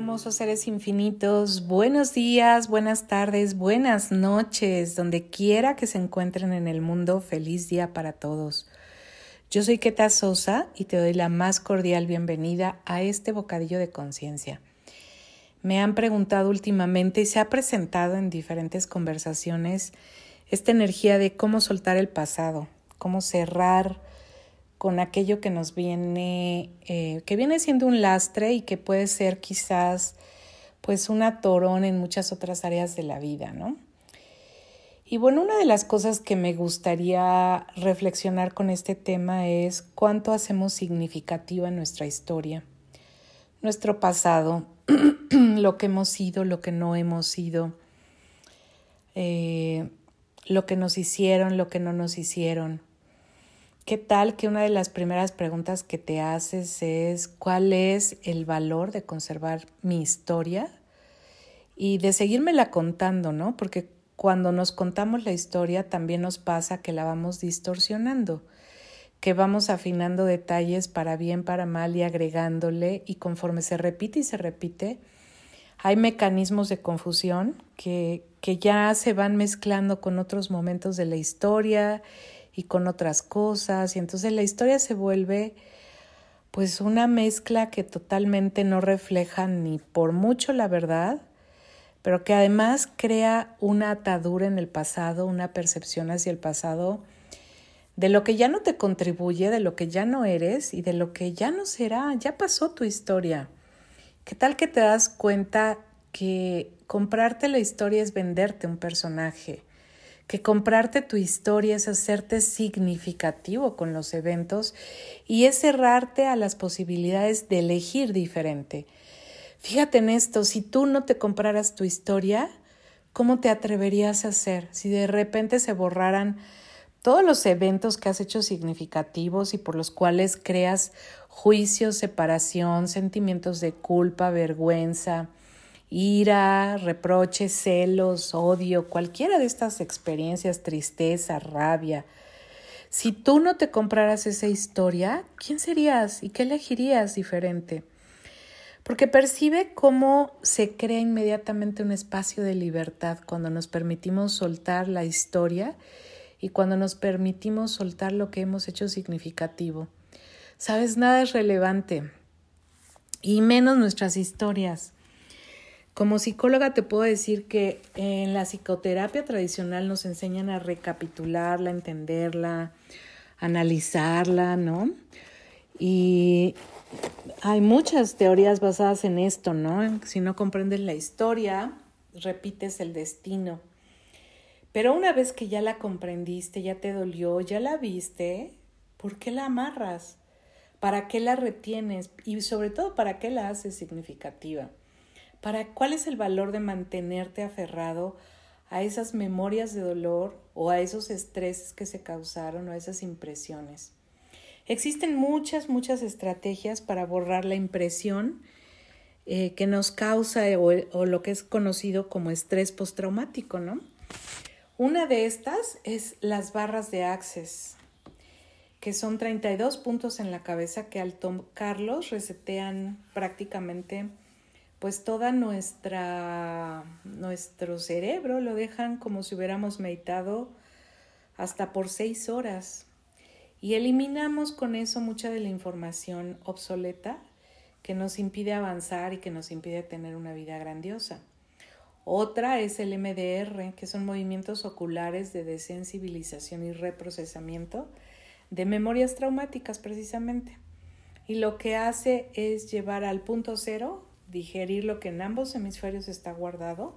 hermosos seres infinitos? Buenos días, buenas tardes, buenas noches, donde quiera que se encuentren en el mundo, feliz día para todos. Yo soy Keta Sosa y te doy la más cordial bienvenida a este bocadillo de conciencia. Me han preguntado últimamente y se ha presentado en diferentes conversaciones esta energía de cómo soltar el pasado, cómo cerrar con aquello que nos viene, eh, que viene siendo un lastre y que puede ser quizás pues un atorón en muchas otras áreas de la vida, ¿no? Y bueno, una de las cosas que me gustaría reflexionar con este tema es cuánto hacemos significativa nuestra historia, nuestro pasado, lo que hemos sido, lo que no hemos sido, eh, lo que nos hicieron, lo que no nos hicieron ¿Qué tal que una de las primeras preguntas que te haces es cuál es el valor de conservar mi historia y de seguírmela contando, ¿no? Porque cuando nos contamos la historia también nos pasa que la vamos distorsionando, que vamos afinando detalles para bien, para mal y agregándole y conforme se repite y se repite, hay mecanismos de confusión que, que ya se van mezclando con otros momentos de la historia y con otras cosas y entonces la historia se vuelve pues una mezcla que totalmente no refleja ni por mucho la verdad, pero que además crea una atadura en el pasado, una percepción hacia el pasado de lo que ya no te contribuye, de lo que ya no eres y de lo que ya no será, ya pasó tu historia. ¿Qué tal que te das cuenta que comprarte la historia es venderte un personaje? Que comprarte tu historia es hacerte significativo con los eventos y es cerrarte a las posibilidades de elegir diferente. Fíjate en esto, si tú no te compraras tu historia, ¿cómo te atreverías a hacer si de repente se borraran todos los eventos que has hecho significativos y por los cuales creas juicio, separación, sentimientos de culpa, vergüenza, ira, reproches, celos, odio, cualquiera de estas experiencias, tristeza, rabia. Si tú no te compraras esa historia, ¿quién serías y qué elegirías diferente? Porque percibe cómo se crea inmediatamente un espacio de libertad cuando nos permitimos soltar la historia y cuando nos permitimos soltar lo que hemos hecho significativo. Sabes, nada es relevante y menos nuestras historias. Como psicóloga te puedo decir que en la psicoterapia tradicional nos enseñan a recapitularla, entenderla, analizarla, ¿no? Y hay muchas teorías basadas en esto, ¿no? Si no comprendes la historia, repites el destino. Pero una vez que ya la comprendiste, ya te dolió, ya la viste, ¿por qué la amarras? ¿Para qué la retienes? Y sobre todo, ¿para qué la haces significativa? Para cuál es el valor de mantenerte aferrado a esas memorias de dolor o a esos estreses que se causaron o a esas impresiones. Existen muchas, muchas estrategias para borrar la impresión eh, que nos causa o, lo que es conocido como estrés postraumático, ¿no? Una de estas es las barras de Access, que son 32 puntos en la cabeza que al tocarlos resetean prácticamente pues toda nuestra nuestro cerebro lo dejan como si hubiéramos meditado hasta por seis horas y eliminamos con eso mucha de la información obsoleta que nos impide avanzar y que nos impide tener una vida grandiosa. Otra es el MDR, que son movimientos oculares de desensibilización y reprocesamiento de memorias traumáticas precisamente. Y lo que hace es llevar al punto cero digerir lo que en ambos hemisferios está guardado,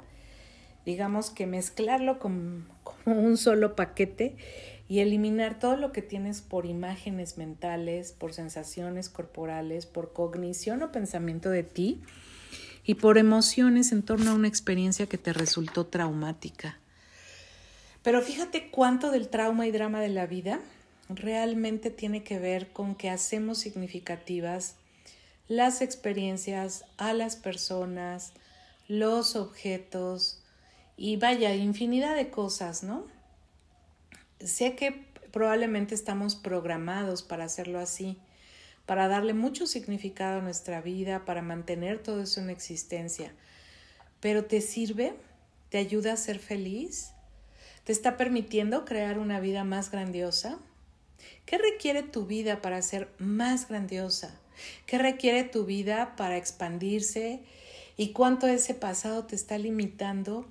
digamos que mezclarlo como, un solo paquete y eliminar todo lo que tienes por imágenes mentales, por sensaciones corporales, por cognición o pensamiento de ti y por emociones en torno a una experiencia que te resultó traumática. Pero fíjate cuánto del trauma y drama de la vida realmente tiene que ver con que hacemos significativas las experiencias, a las personas, los objetos y vaya, infinidad de cosas, ¿no? Sé que probablemente estamos programados para hacerlo así, para darle mucho significado a nuestra vida, para mantener todo eso en existencia. Pero ¿te sirve? ¿Te ayuda a ser feliz? ¿Te está permitiendo crear una vida más grandiosa? ¿Qué requiere tu vida para ser más grandiosa? ¿Qué requiere tu vida para expandirse? ¿Y cuánto ese pasado te está limitando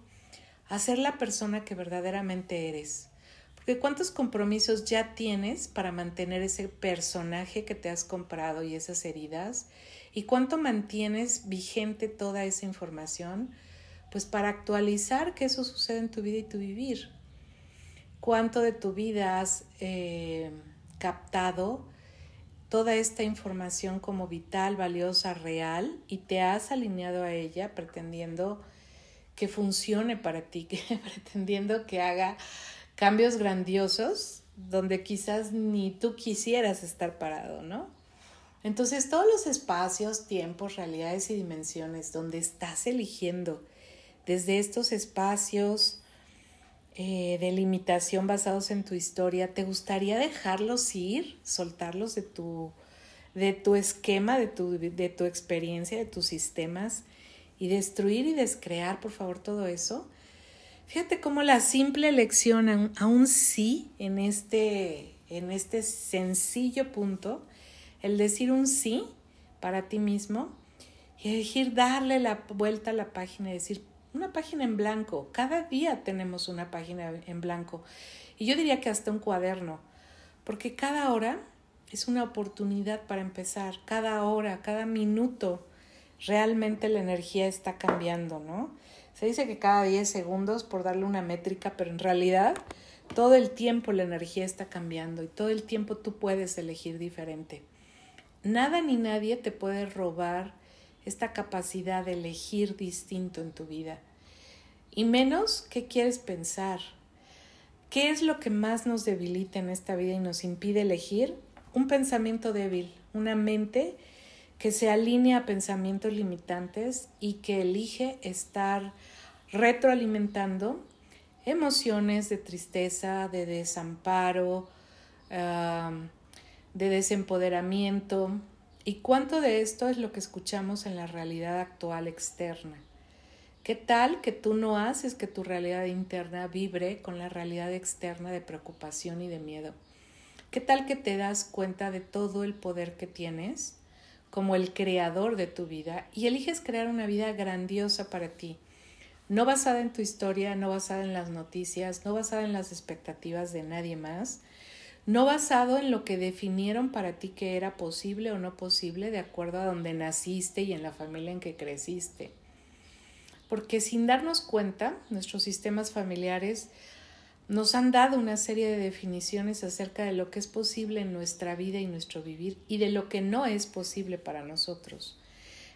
a ser la persona que verdaderamente eres? Porque cuántos compromisos ya tienes para mantener ese personaje que te has comprado y esas heridas y cuánto mantienes vigente toda esa información, pues para actualizar que eso sucede en tu vida y tu vivir. Cuánto de tu vida has eh, captado toda esta información como vital, valiosa, real y te has alineado a ella pretendiendo que funcione para ti, pretendiendo que haga cambios grandiosos donde quizás ni tú quisieras estar parado, ¿no? Entonces todos los espacios, tiempos, realidades y dimensiones donde estás eligiendo desde estos espacios eh, de limitación basados en tu historia, ¿te gustaría dejarlos ir, soltarlos de tu, de tu esquema, de tu, de tu experiencia, de tus sistemas y destruir y descrear, por favor, todo eso? Fíjate cómo la simple elección a un, sí en este, en este sencillo punto, el decir un sí para ti mismo y elegir darle la vuelta a la página y decir una página en blanco. Cada día tenemos una página en blanco. Y yo diría que hasta un cuaderno, porque cada hora es una oportunidad para empezar. Cada hora, cada minuto, realmente la energía está cambiando, ¿no? Se dice que cada 10 segundos por darle una métrica, pero en realidad todo el tiempo la energía está cambiando y todo el tiempo tú puedes elegir diferente. Nada ni nadie te puede robar esta capacidad de elegir distinto en tu vida. Y menos qué quieres pensar. ¿Qué es lo que más nos debilita en esta vida y nos impide elegir? Un pensamiento débil, una mente que se alinea a pensamientos limitantes y que elige estar retroalimentando emociones de tristeza, de desamparo, de desempoderamiento. ¿Y cuánto de esto es lo que escuchamos en la realidad actual externa? ¿Qué tal que tú no haces que tu realidad interna vibre con la realidad externa de preocupación y de miedo? ¿Qué tal que te das cuenta de todo el poder que tienes? como el creador de tu vida y eliges crear una vida grandiosa para ti, no basada en tu historia, no basada en las noticias, no basada en las expectativas de nadie más, no basado en lo que definieron para ti que era posible o no posible de acuerdo a donde naciste y en la familia en que creciste. Porque sin darnos cuenta, nuestros sistemas familiares nos han dado una serie de definiciones acerca de lo que es posible en nuestra vida y nuestro vivir y de lo que no es posible para nosotros.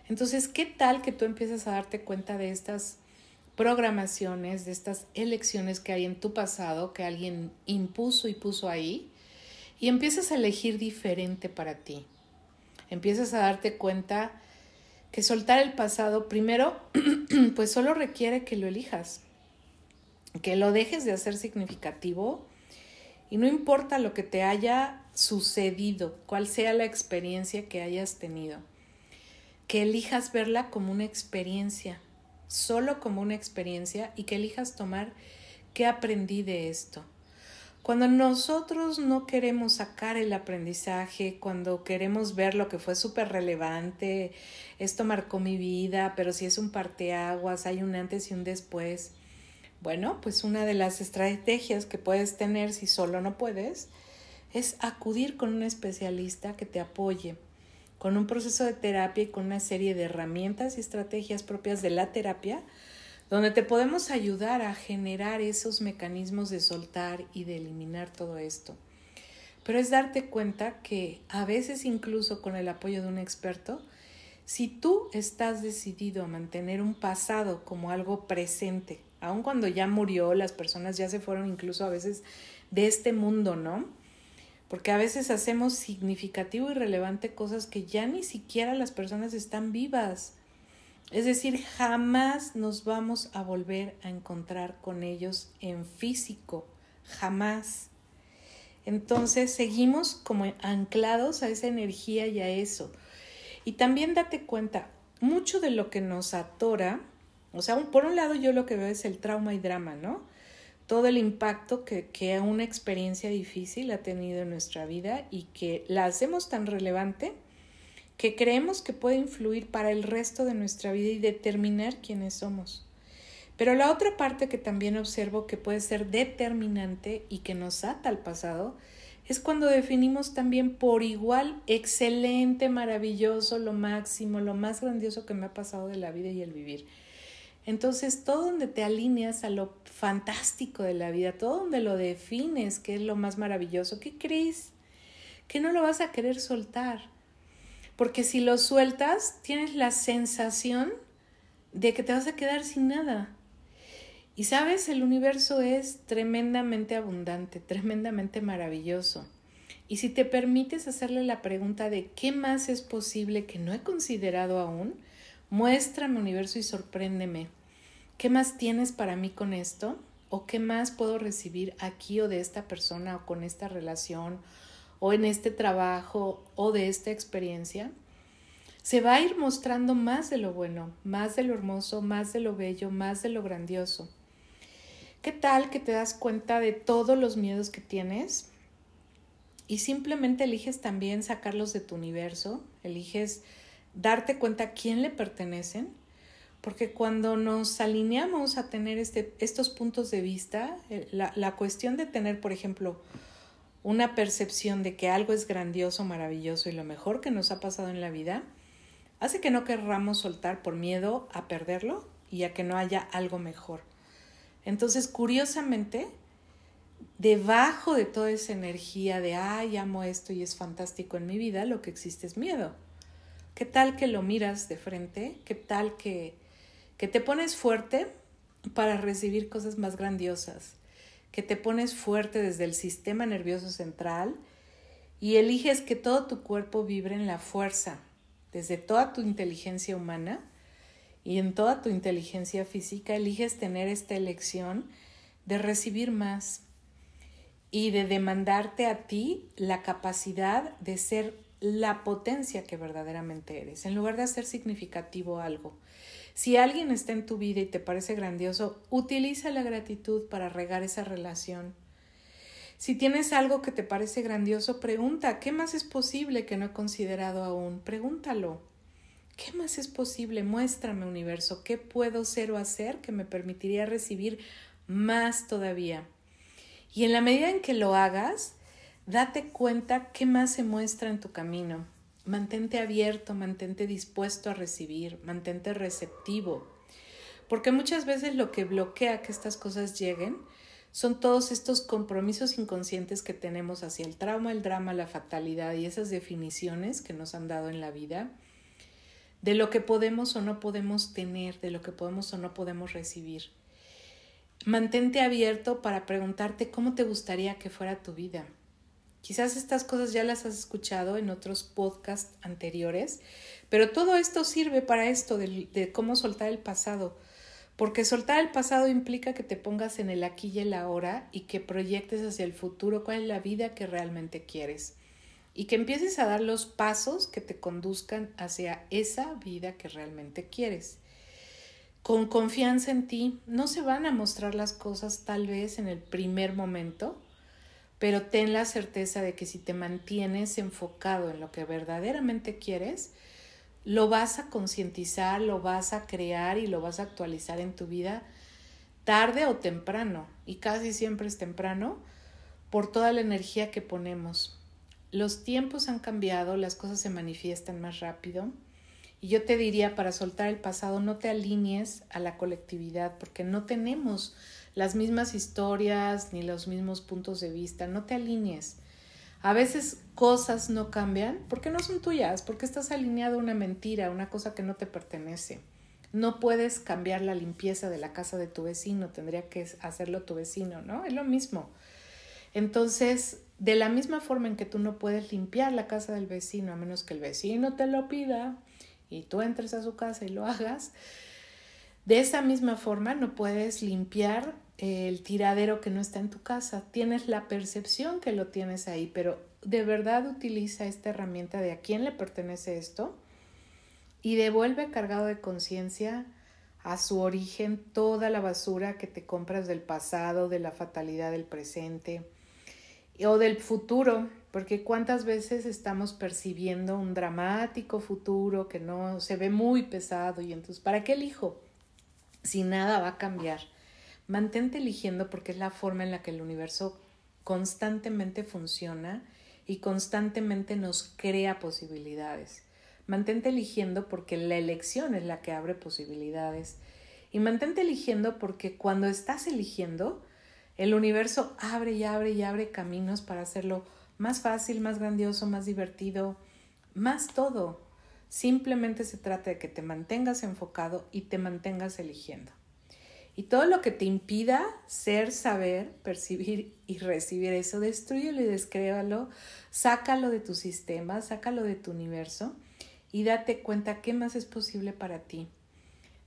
Entonces, ¿qué tal que tú empiezas a darte cuenta de estas programaciones, de estas elecciones que hay en tu pasado, que alguien impuso y puso ahí, y empiezas a elegir diferente para ti? Empiezas a darte cuenta que soltar el pasado, primero, pues solo requiere que lo elijas que lo dejes de hacer significativo y no importa lo que te haya sucedido, cuál sea la experiencia que hayas tenido, que elijas verla como una experiencia, solo como una experiencia y que elijas tomar qué aprendí de esto. Cuando nosotros no queremos sacar el aprendizaje, cuando queremos ver lo que fue súper relevante, esto marcó mi vida, pero si es un parteaguas, hay un antes y un después, bueno, pues una de las estrategias que puedes tener si solo no puedes es acudir con un especialista que te apoye con un proceso de terapia y con una serie de herramientas y estrategias propias de la terapia, donde te podemos ayudar a generar esos mecanismos de soltar y de eliminar todo esto. Pero es darte cuenta que a veces incluso con el apoyo de un experto, si tú estás decidido a mantener un pasado como algo presente, aun cuando ya murió, las personas ya se fueron incluso a veces de este mundo, ¿no? Porque a veces hacemos significativo y relevante cosas que ya ni siquiera las personas están vivas. Es decir, jamás nos vamos a volver a encontrar con ellos en físico, jamás. Entonces seguimos como anclados a esa energía y a eso. Y también date cuenta, mucho de lo que nos atora, o sea, por un lado yo lo que veo es el trauma y drama, ¿no? Todo el impacto que, que una experiencia difícil ha tenido en nuestra vida y que la hacemos tan relevante que creemos que puede influir para el resto de nuestra vida y determinar quiénes somos. Pero la otra parte que también observo que puede ser determinante y que nos ata al pasado es cuando definimos también por igual excelente, maravilloso, lo máximo, lo más grandioso que me ha pasado de la vida y el vivir. Entonces, todo donde te alineas a lo fantástico de la vida, todo donde lo defines, que es lo más maravilloso, ¿qué crees? Que no lo vas a querer soltar. Porque si lo sueltas, tienes la sensación de que te vas a quedar sin nada. Y sabes, el universo es tremendamente abundante, tremendamente maravilloso. Y si te permites hacerle la pregunta de qué más es posible que no he considerado aún, muéstrame universo y sorpréndeme. ¿Qué más tienes para mí con esto? ¿O qué más puedo recibir aquí o de esta persona o con esta relación o en este trabajo o de esta experiencia? Se va a ir mostrando más de lo bueno, más de lo hermoso, más de lo bello, más de lo grandioso. ¿Qué tal que te das cuenta de todos los miedos que tienes? Y simplemente eliges también sacarlos de tu universo, eliges darte cuenta quién le pertenecen, porque cuando nos alineamos a tener este, estos puntos de vista, eh, la, la cuestión de tener, por ejemplo, una percepción de que algo es grandioso, maravilloso y lo mejor que nos ha pasado en la vida, hace que no querramos soltar por miedo a perderlo y a que no haya algo mejor. Entonces, curiosamente, debajo de toda esa energía de, ay, amo esto y es fantástico en mi vida, lo que existe es miedo. ¿Qué tal que lo miras de frente? ¿Qué tal que, que te pones fuerte para recibir cosas más grandiosas? Que te pones fuerte desde el sistema nervioso central y eliges que todo tu cuerpo vibre en la fuerza, desde toda tu inteligencia humana y en toda tu inteligencia física eliges tener esta elección de recibir más y de demandarte a ti la capacidad de ser la potencia que verdaderamente eres, en lugar de hacer significativo algo. Si alguien está en tu vida y te parece grandioso, utiliza la gratitud para regar esa relación. Si tienes algo que te parece grandioso, pregunta, ¿qué más es posible que no he considerado aún? Pregúntalo. ¿Qué más es posible? Muéstrame, universo, ¿qué puedo ser o hacer que me permitiría recibir más todavía? Y en la medida en que lo hagas, date cuenta qué más se muestra en tu camino. Mantente abierto, mantente dispuesto a recibir, mantente receptivo. Porque muchas veces lo que bloquea que estas cosas lleguen son todos estos compromisos inconscientes que tenemos hacia el trauma, el drama, la fatalidad y esas definiciones que nos han dado en la vida de lo que podemos o no podemos tener, de lo que podemos o no podemos recibir. Mantente abierto para preguntarte cómo te gustaría que fuera tu vida. Quizás estas cosas ya las has escuchado en otros podcasts anteriores, pero todo esto sirve para esto de, cómo soltar el pasado, porque soltar el pasado implica que te pongas en el aquí y el ahora y que proyectes hacia el futuro cuál es la vida que realmente quieres y que empieces a dar los pasos que te conduzcan hacia esa vida que realmente quieres. Con confianza en ti, no se van a mostrar las cosas tal vez en el primer momento, pero ten la certeza de que si te mantienes enfocado en lo que verdaderamente quieres, lo vas a concientizar, lo vas a crear y lo vas a actualizar en tu vida tarde o temprano, y casi siempre es temprano, por toda la energía que ponemos los tiempos han cambiado, las cosas se manifiestan más rápido. Y yo te diría, para soltar el pasado, no te alinees a la colectividad, porque no tenemos las mismas historias ni los mismos puntos de vista, no te alinees. A veces cosas no cambian porque no son tuyas, porque estás alineado a una mentira, una cosa que no te pertenece. No puedes cambiar la limpieza de la casa de tu vecino, tendría que hacerlo tu vecino, ¿no? Es lo mismo. Entonces, de la misma forma en que tú no puedes limpiar la casa del vecino a menos que el vecino te lo pida y tú entres a su casa y lo hagas, de esa misma forma no puedes limpiar el tiradero que no está en tu casa. Tienes la percepción que lo tienes ahí, pero de verdad utiliza esta herramienta de a quién le pertenece esto y devuelve cargado de conciencia a su origen toda la basura que te compras del pasado, de la fatalidad del presente o del futuro, porque cuántas veces estamos percibiendo un dramático futuro que no se ve muy pesado y entonces, ¿para qué elijo? Si nada va a cambiar. Mantente eligiendo porque es la forma en la que el universo constantemente funciona y constantemente nos crea posibilidades. Mantente eligiendo porque la elección es la que abre posibilidades. Y mantente eligiendo porque cuando estás eligiendo, el universo abre y abre y abre caminos para hacerlo más fácil, más grandioso, más divertido, más todo. Simplemente se trata de que te mantengas enfocado y te mantengas eligiendo. Y todo lo que te impida ser, saber, percibir y recibir eso, destruyelo y descréalo, sácalo de tu sistema, sácalo de tu universo y date cuenta qué más es posible para ti.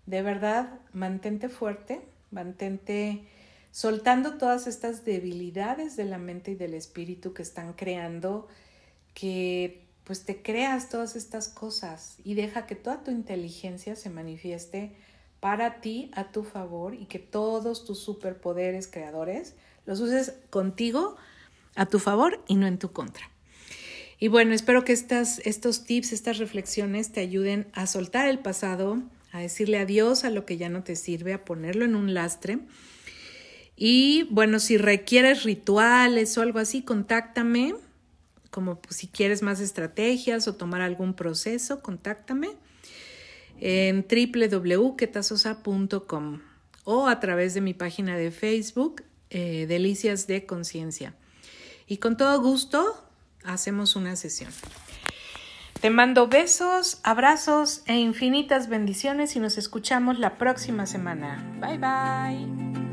De verdad, mantente fuerte, mantente soltando todas estas debilidades de la mente y del espíritu que están creando que pues te creas todas estas cosas y deja que toda tu inteligencia se manifieste para ti a tu favor y que todos tus superpoderes creadores los uses contigo a tu favor y no en tu contra. Y bueno, espero que estas, estos tips, estas reflexiones te ayuden a soltar el pasado, a decirle adiós a lo que ya no te sirve, a ponerlo en un lastre. Y bueno, si requieres rituales o algo así, contáctame. Como si quieres más estrategias o tomar algún proceso, contáctame en www.quetasosa.com o a través de mi página de Facebook, eh, Delicias de Conciencia. Y con todo gusto hacemos una sesión. Te mando besos, abrazos e infinitas bendiciones y nos escuchamos la próxima semana. Bye bye.